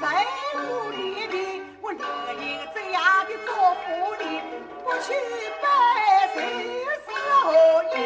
在屋里的，我乐意这样的做妇女，不去拜谁是何意。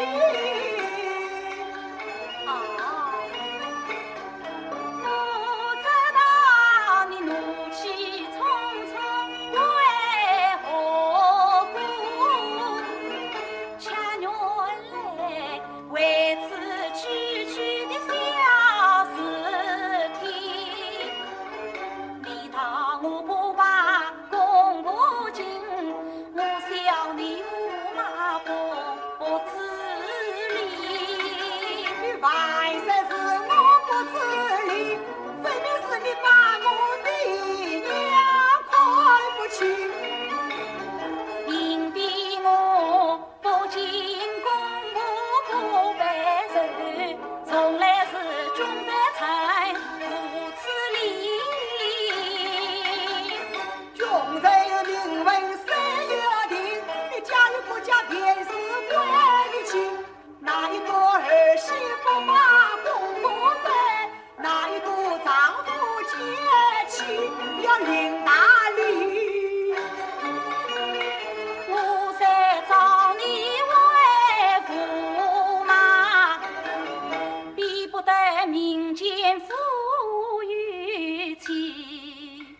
父与妻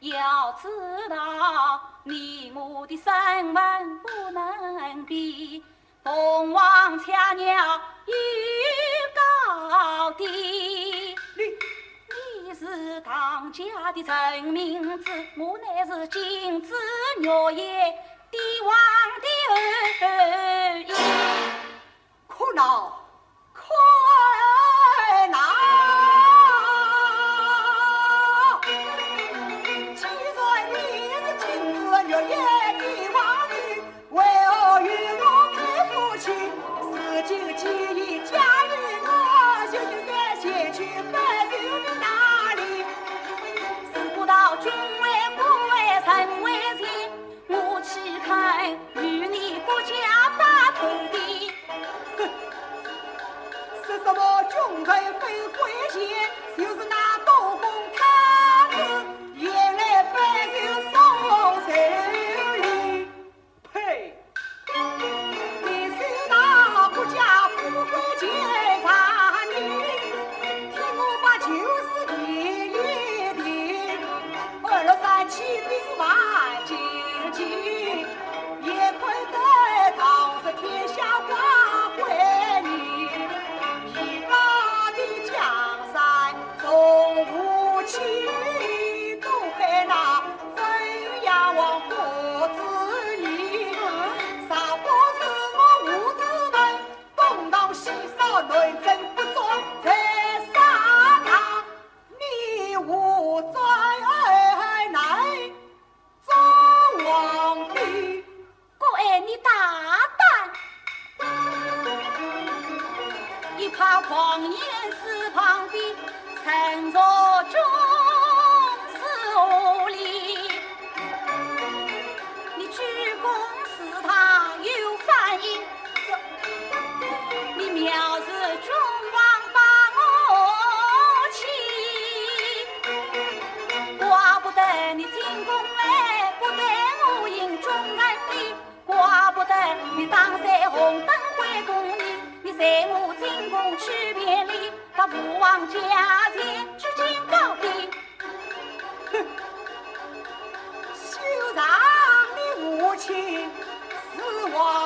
要知道，你我的身份不能比。凤凰邪鸟欲高低，你是唐家的臣名子，我乃是金枝玉叶帝王的后裔。可恼。什么军功非贵贱，就是那刀工他人。王爷寺旁的陈座中寺里，你鞠躬祠堂有反应，你藐视众王把我欺，怪不得你进宫来不得我迎中恩礼，怪不得你当在红灯。在我进宫去别离，把父王家前举荐高地。哼，休让你母亲死亡。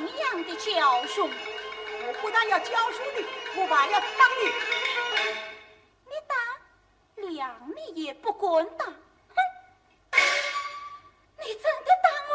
同样的教训，我不但要教书你，我还要打你。你打，量你也不敢打，哼！你真的当。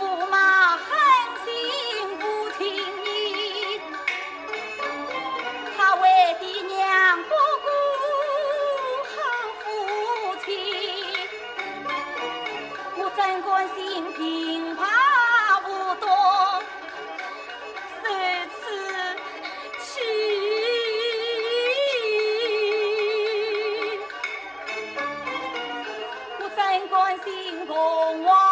姑妈狠心无情意，他为爹娘不顾，很肤浅。我真甘心平白无动，受此屈辱。我真甘心共荒。